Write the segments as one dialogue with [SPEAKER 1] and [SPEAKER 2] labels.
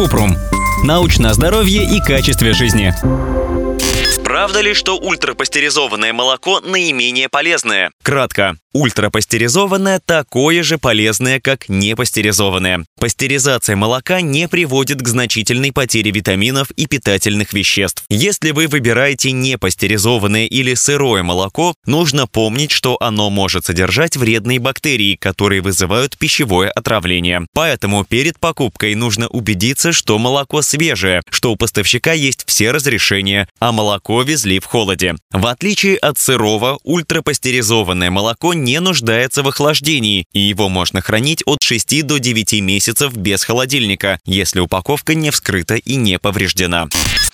[SPEAKER 1] Купрум. Научное здоровье и качестве жизни.
[SPEAKER 2] Правда ли, что ультрапастеризованное молоко наименее полезное? Кратко. Ультрапастеризованное такое же полезное, как непастеризованное. Пастеризация молока не приводит к значительной потере витаминов и питательных веществ. Если вы выбираете непастеризованное или сырое молоко, нужно помнить, что оно может содержать вредные бактерии, которые вызывают пищевое отравление. Поэтому перед покупкой нужно убедиться, что молоко свежее, что у поставщика есть все разрешения, а молоко везли в холоде. В отличие от сырого, ультрапастеризованное молоко не нуждается в охлаждении, и его можно хранить от 6 до 9 месяцев без холодильника, если упаковка не вскрыта и не повреждена.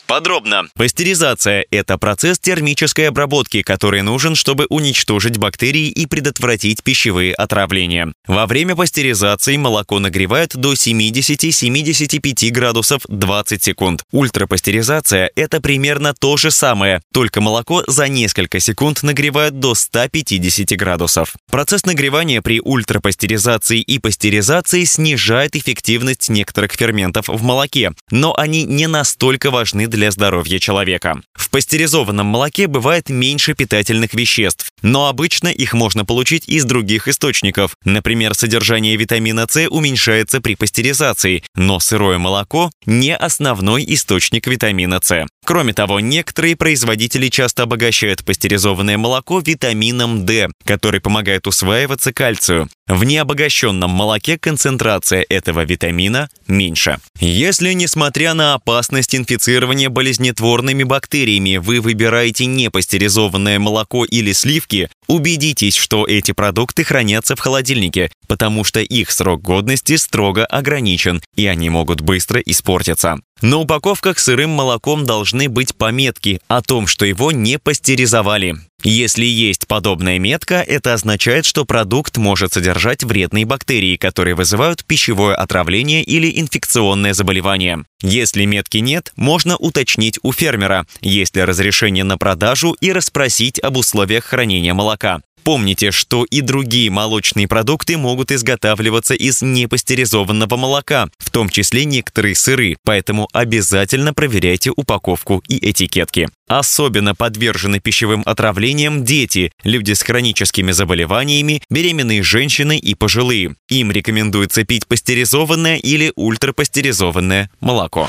[SPEAKER 2] Подробно. Пастеризация – это процесс термической обработки, который нужен, чтобы уничтожить бактерии и предотвратить пищевые отравления. Во время пастеризации молоко нагревают до 70-75 градусов 20 секунд. Ультрапастеризация – это примерно то же самое, только молоко за несколько секунд нагревают до 150 градусов. Процесс нагревания при ультрапастеризации и пастеризации снижает эффективность некоторых ферментов в молоке, но они не настолько важны для для здоровья человека. В пастеризованном молоке бывает меньше питательных веществ, но обычно их можно получить из других источников. Например, содержание витамина С уменьшается при пастеризации, но сырое молоко – не основной источник витамина С. Кроме того, некоторые производители часто обогащают пастеризованное молоко витамином D, который помогает усваиваться кальцию. В необогащенном молоке концентрация этого витамина меньше. Если, несмотря на опасность инфицирования болезнетворными бактериями, вы выбираете непастеризованное молоко или сливки, убедитесь, что эти продукты хранятся в холодильнике, потому что их срок годности строго ограничен, и они могут быстро испортиться. На упаковках сырым молоком должны быть пометки о том, что его не пастеризовали. Если есть подобная метка, это означает, что продукт может содержать вредные бактерии, которые вызывают пищевое отравление или инфекционное заболевание. Если метки нет, можно уточнить у фермера, есть ли разрешение на продажу и расспросить об условиях хранения молока. Помните, что и другие молочные продукты могут изготавливаться из непастеризованного молока, в том числе некоторые сыры, поэтому обязательно проверяйте упаковку и этикетки. Особенно подвержены пищевым отравлениям дети, люди с хроническими заболеваниями, беременные женщины и пожилые. Им рекомендуется пить пастеризованное или ультрапастеризованное молоко.